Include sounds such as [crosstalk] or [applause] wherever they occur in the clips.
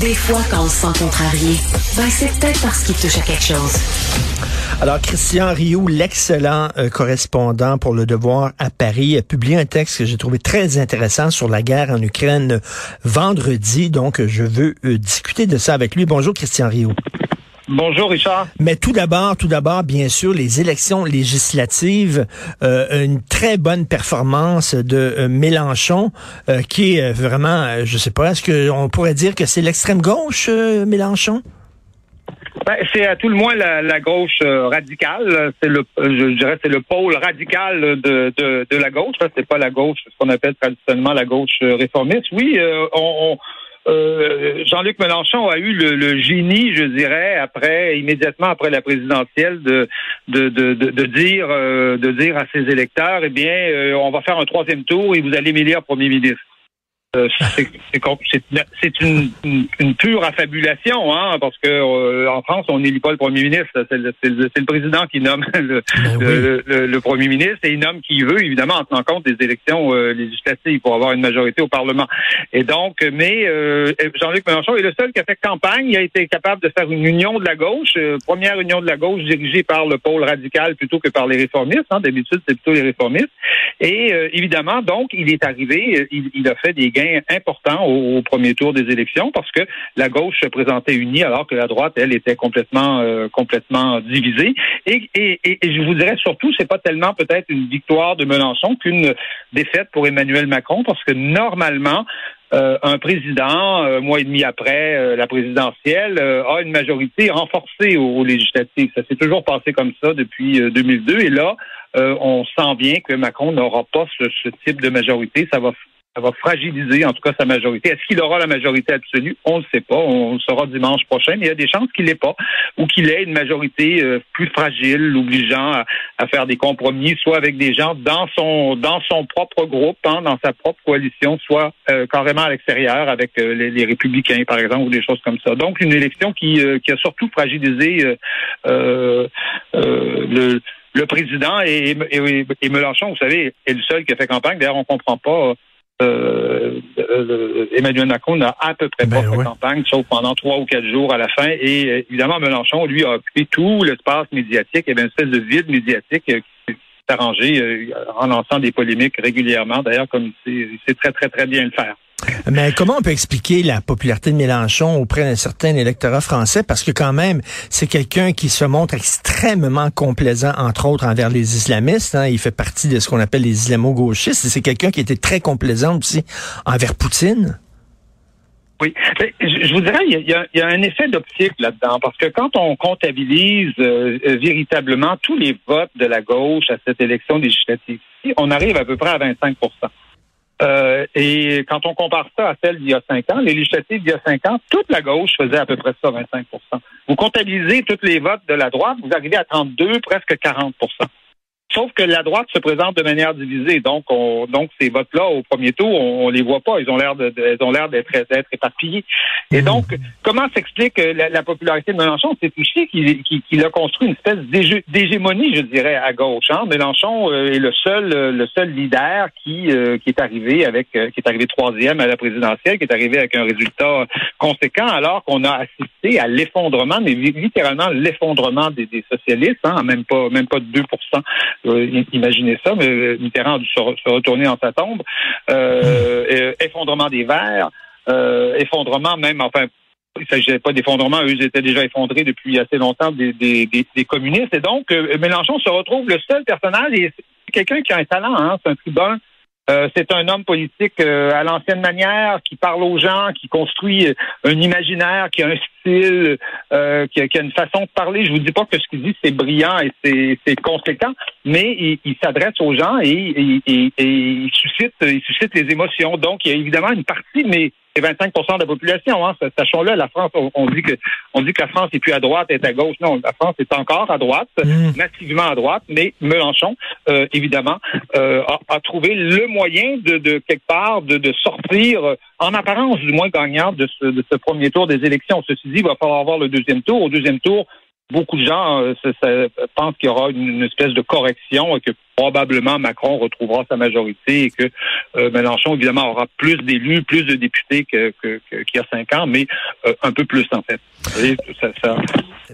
Des fois, quand on se sent contrarié, ben c'est peut-être parce qu'il touche à quelque chose. Alors, Christian Rioux, l'excellent euh, correspondant pour Le Devoir à Paris, a publié un texte que j'ai trouvé très intéressant sur la guerre en Ukraine vendredi. Donc, je veux euh, discuter de ça avec lui. Bonjour, Christian Rioux. Bonjour Richard. Mais tout d'abord, tout d'abord, bien sûr, les élections législatives, euh, une très bonne performance de euh, Mélenchon, euh, qui est vraiment, je sais pas, est-ce qu'on pourrait dire que c'est l'extrême gauche, Mélenchon? Ben, c'est à tout le moins la, gauche radicale. C'est le, je dirais, c'est le pôle radical de, de, de la gauche. C'est pas la gauche, ce qu'on appelle traditionnellement la gauche réformiste. Oui, on, on euh, Jean-Luc Mélenchon a eu le, génie, je dirais, après immédiatement après la présidentielle, de dire euh, de dire à ses électeurs, eh bien, euh, on va faire un troisième tour et vous allez m'élire premier ministre. Euh, c'est une, une, pure affabulation, hein, parce que euh, en France, on n'élit pas le premier ministre. C'est le, le, président qui nomme [laughs] ben le, le, premier ministre et il nomme qui veut, évidemment, en tenant compte des élections euh, législatives pour avoir une majorité au Parlement. Et donc, mais Jean-Luc Mélenchon est le seul qui a fait campagne. Il a été capable de faire une union de la gauche, première union de la gauche dirigée par le pôle radical plutôt que par les réformistes. Hein. D'habitude, c'est plutôt les réformistes. Et évidemment, donc, il est arrivé, il, il a fait des important au, premier tour des élections parce que la gauche se présentait unie alors que la droite, elle, était complètement euh, complètement divisée. Et, je vous dirais surtout, c'est pas tellement peut-être une victoire de Mélenchon qu'une défaite pour Emmanuel Macron parce que normalement, euh, un président, un mois et demi après euh, la présidentielle, a une majorité renforcée aux, législatives. Ça s'est toujours passé comme ça depuis 2002. Et là, on sent bien que Macron n'aura pas ce, ce, type de majorité. Ça va ça va fragiliser en tout cas sa majorité. Est-ce qu'il aura la majorité absolue? On ne le sait pas. On le saura dimanche prochain, mais il y a des chances qu'il l'ait pas ou qu'il ait une majorité euh, plus fragile, l'obligeant à, faire des compromis, soit avec des gens dans son dans son propre groupe, hein, dans sa propre coalition, soit euh, carrément à l'extérieur avec euh, les, républicains, par exemple, ou des choses comme ça. Donc, une élection qui, qui a surtout fragilisé le le président et, et, et, Mélenchon, vous savez, est le seul qui a fait campagne. D'ailleurs, on comprend pas euh, euh, Emmanuel Macron n'a à peu près pas ben fait campagne, sauf pendant trois ou quatre jours à la fin. Et euh, évidemment, Mélenchon, lui, a occupé tout l'espace médiatique. Il y avait une espèce de vide médiatique qui s'est arrangé en lançant des polémiques régulièrement, d'ailleurs, comme il sait très, très, très bien le faire. Mais comment on peut expliquer la popularité de Mélenchon auprès d'un certain électorat français? Parce que quand même, c'est quelqu'un qui se montre extrêmement complaisant, entre autres, envers les islamistes. Hein. Il fait partie de ce qu'on appelle les islamo-gauchistes. C'est quelqu'un qui était très complaisant aussi envers Poutine. Oui, je vous dirais, il y a, un effet d'optique là-dedans, parce que quand on comptabilise euh, euh, véritablement tous les votes de la gauche à cette élection législative, on arrive à peu près à 25% euh, et quand on compare ça à celle d'il y a cinq ans, les législatives d'il y a cinq ans, toute la gauche faisait à peu près ça, 25% Vous comptabilisez tous les votes de la droite, vous arrivez à 32, presque 40 Sauf que la droite se présente de manière divisée, donc on, donc ces votes-là au premier tour, on, les voit pas, ils ont l'air de, ils ont l'air d'être d'être éparpillés. Et donc, comment s'explique euh, la, popularité de Mélenchon? C'est aussi qu'il a construit une espèce d'hégémonie, je dirais, à gauche. Hein? Mélenchon euh, est le seul euh, le seul leader qui qui est arrivé avec qui est arrivé troisième à la présidentielle, qui est arrivé avec un résultat conséquent, alors qu'on a assisté à l'effondrement, mais littéralement l'effondrement des, des socialistes, hein? même pas même pas de 2 euh, imaginez ça, mais Mitterrand a dû se, retourner en sa tombe. Euh, effondrement des verts, euh, effondrement même, enfin, il ne s'agissait pas d'effondrement, eux étaient déjà effondrés depuis assez longtemps des, communistes. Et donc, Mélenchon se retrouve le seul personnage, et c'est quelqu'un qui a un talent, hein, c'est un tribun euh, c'est un homme politique euh, à l'ancienne manière, qui parle aux gens, qui construit euh, un imaginaire, qui a un style, qui a, une façon de parler. Je vous dis pas que ce qu'il dit c'est brillant et c'est conséquent, mais il, s'adresse aux gens et, et, il suscite, il suscite les émotions. Donc il y a évidemment une partie, mais 25% de la population. Hein. Sachons-le, la France, on, dit que on dit que la France est plus à droite, est à gauche. Non, la France est encore à droite, mmh. massivement à droite, mais Mélenchon, euh, évidemment, euh, a, trouvé le moyen de, quelque part de, sortir, euh, en apparence du moins gagnant de ce, de ce premier tour des élections. Ceci dit, il va falloir avoir le deuxième tour. Au deuxième tour, beaucoup de gens pensent qu'il y aura une, espèce de correction et que probablement Macron retrouvera sa majorité et que Mélenchon, évidemment, aura plus d'élus, plus de députés qu'il que, y a cinq ans, mais un peu plus, en fait. ça, ça,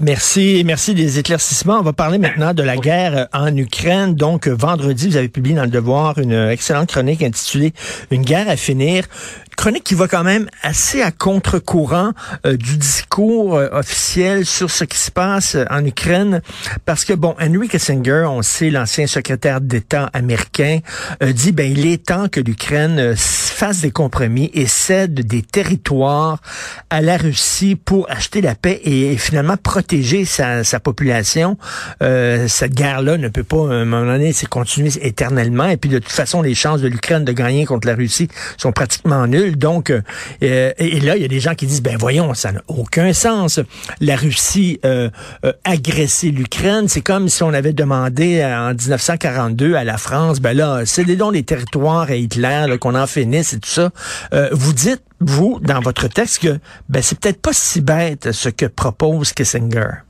Merci, merci des éclaircissements. On va parler maintenant de la guerre en Ukraine. Donc, vendredi, vous avez publié dans Le Devoir une excellente chronique intitulée Une guerre à finir chronique qui va quand même assez à contre-courant euh, du discours euh, officiel sur ce qui se passe euh, en Ukraine, parce que bon, Henry Kissinger, on sait, l'ancien secrétaire d'État américain, dit ben il est temps que l'Ukraine fasse des compromis et cède des territoires à la Russie pour acheter la paix et, finalement protéger sa, sa population. cette guerre-là ne peut pas, à un moment donné, c'est continuer éternellement. Et puis de toute façon, les chances de l'Ukraine de gagner contre la Russie sont pratiquement nulles. Donc, euh, et là, il y a des gens qui disent, ben voyons, ça n'a aucun sens. La Russie euh, euh l'Ukraine, c'est comme si on avait demandé en 1942 à la France, ben là, c'est les territoires à Hitler, qu'on en finisse et tout ça. Euh, vous dites, vous, dans votre texte, que ben c'est peut-être pas si bête ce que propose Kissinger.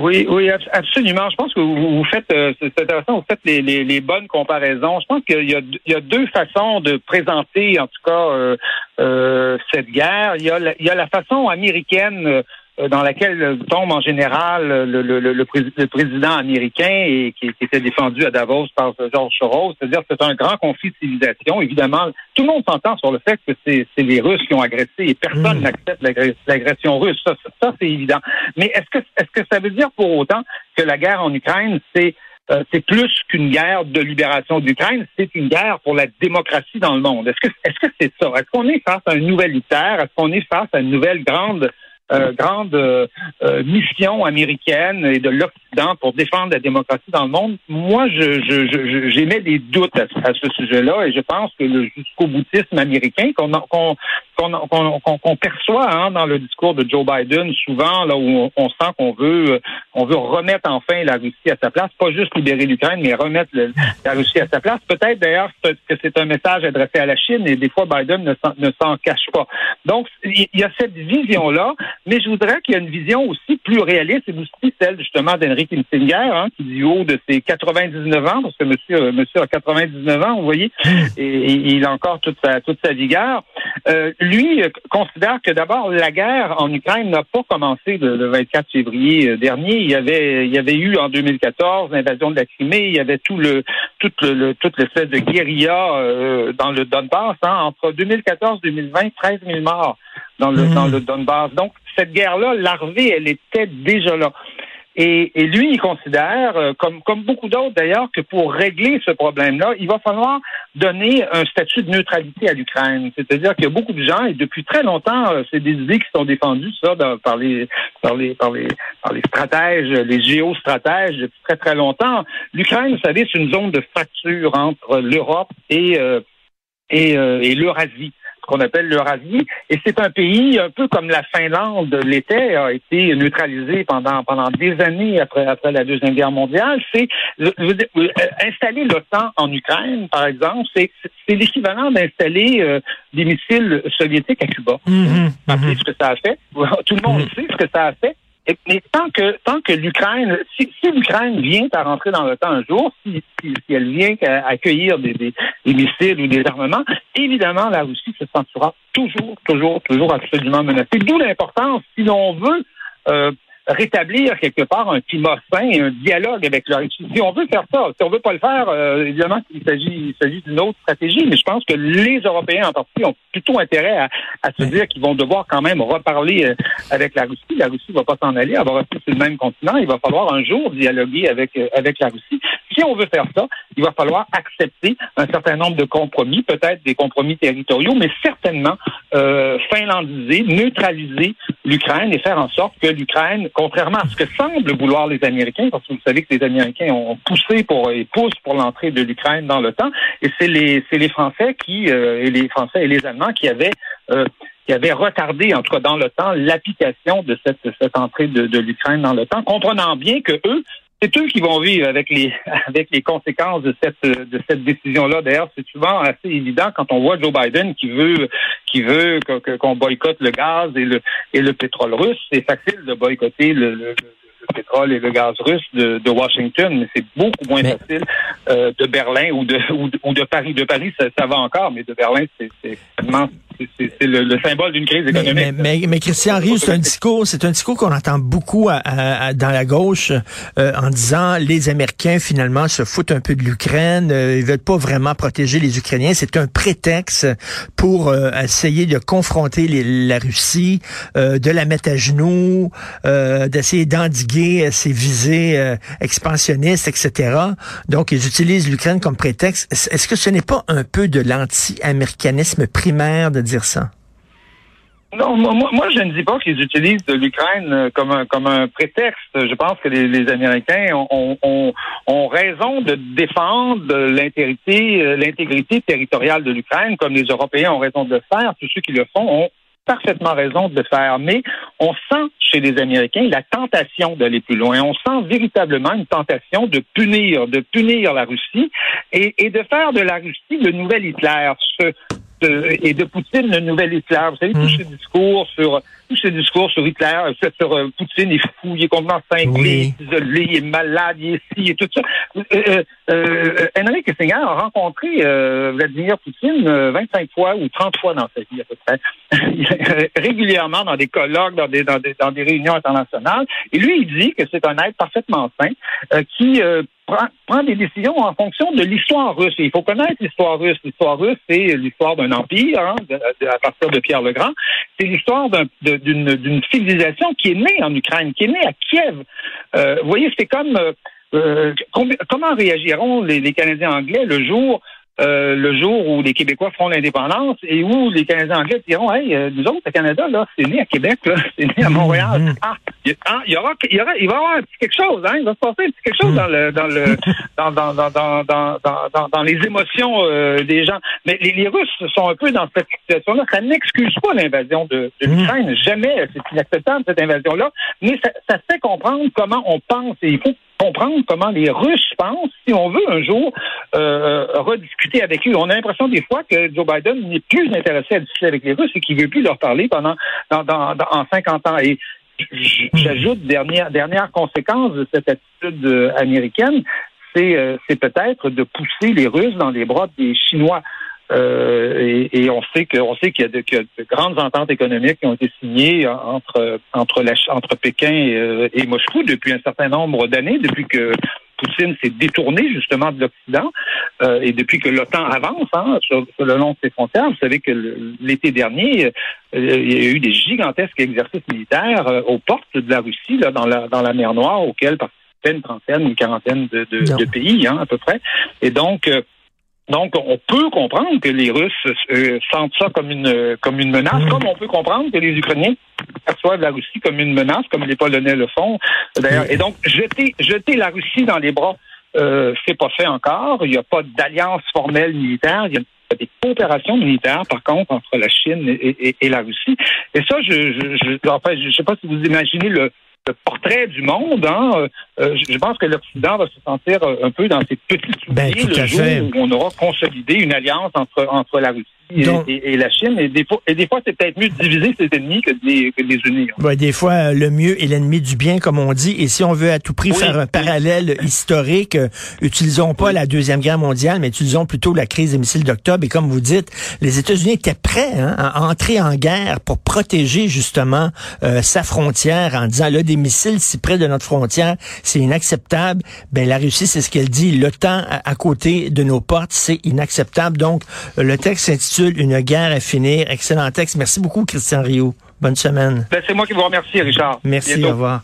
Oui, oui, absolument. Je pense que vous, faites, euh, c'est intéressant, vous faites les, les, bonnes comparaisons. Je pense qu'il y, a, il y a deux façons de présenter, en tout cas, euh, euh, cette guerre. Il y, a la, il y a la façon américaine euh, dans laquelle tombe en général le, le, le, président américain et qui, était défendu à Davos par George Soros, c'est-à-dire que c'est un grand conflit de civilisation. Évidemment, tout le monde s'entend sur le fait que c'est les Russes qui ont agressé et personne hmm. n'accepte l'agression russe. Ça, ça c'est évident. Mais est-ce que est-ce que ça veut dire pour autant que la guerre en Ukraine, c'est euh, c'est plus qu'une guerre de libération d'Ukraine, c'est une guerre pour la démocratie dans le monde? Est-ce que est-ce que c'est ça? Est-ce qu'on est face à un nouvel Hitler? Est-ce qu'on est face à une nouvelle grande euh, grande euh, mission américaine et de l'Occident pour défendre la démocratie dans le monde. Moi, je, je, j'émets des doutes à, ce sujet-là et je pense que le jusqu'au boutisme américain qu'on qu'on qu'on perçoit hein, dans le discours de Joe Biden souvent là où on, sent qu'on veut on veut remettre enfin la Russie à sa place, pas juste libérer l'Ukraine, mais remettre la Russie à sa place. Peut-être d'ailleurs que c'est un message adressé à la Chine et des fois Biden ne s'en cache pas. Donc il y a cette vision là mais je voudrais qu'il y ait une vision aussi plus réaliste, et aussi celle justement d'Henry Kissinger, hein, qui du haut de ses 99 ans, parce que monsieur, euh, monsieur a 99 ans, vous voyez, et, il a encore toute sa, toute sa vigueur. Euh, lui euh, considère que d'abord la guerre en Ukraine n'a pas commencé le, 24 février dernier. Il y avait, il y avait eu en 2014 l'invasion de la Crimée, il y avait tout le, tout le, toute l'espèce de guérilla dans le Donbass. Hein, entre 2014 et 2020, 13 000 morts dans le, dans le Donbass. Donc cette guerre-là, l'armée, elle était déjà là. Et, lui, il considère, euh, comme, comme beaucoup d'autres d'ailleurs, que pour régler ce problème-là, il va falloir donner un statut de neutralité à l'Ukraine. C'est-à-dire qu'il y a beaucoup de gens, et depuis très longtemps, euh, c'est des idées qui sont défendues ça par, les, par, les, par, les, par les stratèges, les géostratèges depuis très très longtemps. L'Ukraine, vous savez, c'est une zone de fracture entre l'Europe et, euh, et, et l'Eurasie qu'on appelle l'Eurasie. Et c'est un pays, un peu comme la Finlande l'était, a été neutralisé pendant pendant des années après après la deuxième guerre mondiale. C'est euh, installer l'OTAN en Ukraine, par exemple, c'est c'est l'équivalent d'installer euh, des missiles soviétiques à Cuba. Mm-hmm. Mm-hmm. ce que ça a fait. Tout le monde mm-hmm. sait ce que ça a fait mais tant que tant que l'Ukraine, si, l'Ukraine vient à rentrer dans l'OTAN un jour, si, elle vient à accueillir des, des, missiles ou des armements, évidemment la Russie se sentira toujours, toujours, toujours absolument menacée. D'où l'importance, si l'on veut euh, rétablir quelque part un climat sain et un dialogue avec la Russie. Si on veut faire ça, si on veut pas le faire, euh, évidemment, il s'agit, il s'agit d'une autre stratégie, mais je pense que les Européens en partie ont plutôt intérêt à, à se dire qu'ils vont devoir quand même reparler euh, avec la Russie. La Russie va pas s'en aller, elle va rester sur le même continent. Il va falloir un jour dialoguer avec, euh, avec la Russie. Si on veut faire ça, il va falloir accepter un certain nombre de compromis, peut-être des compromis territoriaux, mais certainement euh, finlandiser, neutraliser l'Ukraine et faire en sorte que l'Ukraine contrairement à ce que semblent vouloir les Américains, parce que vous savez que les Américains ont poussé pour et poussent pour l'entrée de l'Ukraine dans l'OTAN, et c'est les c'est les Français qui euh, et les Français et les Allemands qui avaient euh, qui avaient retardé, en tout cas dans le temps, l'application de cette, cette entrée de, l'Ukraine dans l'OTAN, comprenant bien que eux c'est eux qui vont vivre avec les [laughs] avec les conséquences de cette de cette décision-là. D'ailleurs, c'est souvent assez évident quand on voit Joe Biden qui veut qui veut qu'on boycotte le gaz et le et le pétrole russe. C'est facile de boycotter le, pétrole et le gaz russe de, Washington, mais c'est beaucoup moins facile euh, de Berlin ou de, ou de, Paris. De Paris, ça, ça, va encore, mais de Berlin, c'est c'est le, symbole d'une crise économique. Mais, mais, Christian Rio, c'est un discours, c'est un discours qu'on entend beaucoup dans la gauche euh, en disant les Américains finalement se foutent un peu de l'Ukraine, euh, ils veulent pas vraiment protéger les Ukrainiens. C'est un prétexte pour euh, essayer de confronter la Russie, de la mettre à genoux, d'essayer d'endiguer ses visées expansionnistes, etc. Donc ils utilisent l'Ukraine comme prétexte. Est-ce que ce n'est pas un peu de l'anti-américanisme primaire de ça? Non, moi, je ne dis pas qu'ils utilisent l'Ukraine euh, comme un, prétexte. Je pense que les, Américains ont, raison de défendre l'intégrité, euh, l'intégrité territoriale de l'Ukraine, comme les Européens ont raison de le faire. Tous ceux qui le font ont parfaitement raison de le faire. Mais on sent chez les Américains la tentation d'aller plus loin. On sent véritablement une tentation de punir, de punir la Russie et, et de faire de la Russie le nouvel Hitler. Ce, et de Poutine, le nouvel Hitler. Vous savez, tous hmm. ces discours sur tous ces discours sur Hitler, sur, sur euh, Poutine est fou, il est complètement cinglé, isolé, il est malade, il est ci et tout ça. Euh, euh, euh Henry Kissinger a rencontré Vladimir Poutine 25 fois ou 30 fois dans sa vie à peu près, [laughs] régulièrement dans des colloques, dans des, dans des, dans des réunions internationales. Et lui, il dit que c'est un être parfaitement sain qui prend, des décisions en fonction de l'histoire russe. il faut connaître l'histoire russe. L'histoire russe, c'est l'histoire d'un empire, hein, à partir de Pierre le Grand. C'est l'histoire d'une civilisation qui est née en Ukraine, qui est née à Kiev. Euh, vous voyez, c'est comme... Euh, euh, comment réagiront les, Canadiens anglais le jour euh, le jour où les Québécois feront l'indépendance et où les Canadiens anglais diront Hey, euh, nous autres, le Canada, là, c'est né à Québec, là, [laughs] c'est né à Montréal. Mm-hmm. Ah, ah, il, y aura, il, y aura, il va y avoir un petit quelque chose, hein, il va se passer un petit quelque chose dans le dans le [laughs] dans, dans, dans, dans, dans, dans, les émotions euh, des gens. Mais les, les, Russes sont un peu dans cette situation-là. Ça n'excuse pas l'invasion de, de mm-hmm. l'Ukraine. Jamais, c'est inacceptable cette invasion-là. Mais ça, ça fait comprendre comment on pense et il faut comprendre comment les Russes pensent si on veut un jour euh, rediscuter avec eux. On a l'impression des fois que Joe Biden n'est plus intéressé à discuter avec les Russes et qu'il ne veut plus leur parler pendant dans, dans, en 50 ans. Et j'ajoute dernière dernière conséquence de cette attitude euh, américaine, c'est euh, c'est peut-être de pousser les Russes dans les bras des Chinois. Euh, et, on sait qu'on sait qu'il y, a de, grandes ententes économiques qui ont été signées entre entre, la, entre Pékin et, Moscou depuis un certain nombre d'années, depuis que Poutine s'est détourné justement de l'Occident euh, et depuis que l'OTAN avance hein, sur, le long de ses frontières. Vous savez que l'été dernier, euh, il y a eu des gigantesques exercices militaires aux portes de la Russie, là, dans la dans la mer Noire, auxquels participaient une trentaine, une quarantaine de, de, pays, hein, à peu près. Et donc donc, on peut comprendre que les Russes euh, sentent ça comme une comme une menace, comme on peut comprendre que les Ukrainiens perçoivent la Russie comme une menace, comme les Polonais le font. D'ailleurs, et donc jeter jeter la Russie dans les bras, euh, c'est pas fait encore. Il n'y a pas d'alliance formelle militaire. Il y a des coopérations militaires, par contre, entre la Chine et, et, la Russie. Et ça, je je, je, enfin, je sais pas si vous imaginez le portrait du monde. Hein. Euh, euh, je pense que l'Occident va se sentir euh, un peu dans ses petits ben, souliers le jour où on aura consolidé une alliance entre, entre la Russie et, la Chine. Et des fois, et des fois c'est peut-être mieux de diviser ses ennemis que de les, que de les unir. Ouais, des fois, le mieux est l'ennemi du bien, comme on dit. Et si on veut à tout prix faire un parallèle historique, euh, utilisons pas la Deuxième Guerre mondiale, mais utilisons plutôt la crise des missiles d'octobre. Et comme vous dites, les États-Unis étaient prêts hein, à entrer en guerre pour protéger justement euh, sa frontière en disant, là, des missiles si près de notre frontière, c'est inacceptable. Ben, la Russie, c'est ce qu'elle dit. Le temps à, côté de nos portes, c'est inacceptable. Donc, le texte s'intitule une guerre à finir. Excellent texte. Merci beaucoup, Christian Rio. Bonne semaine. Ben, c'est moi qui vous remercie, Richard. Merci, au revoir.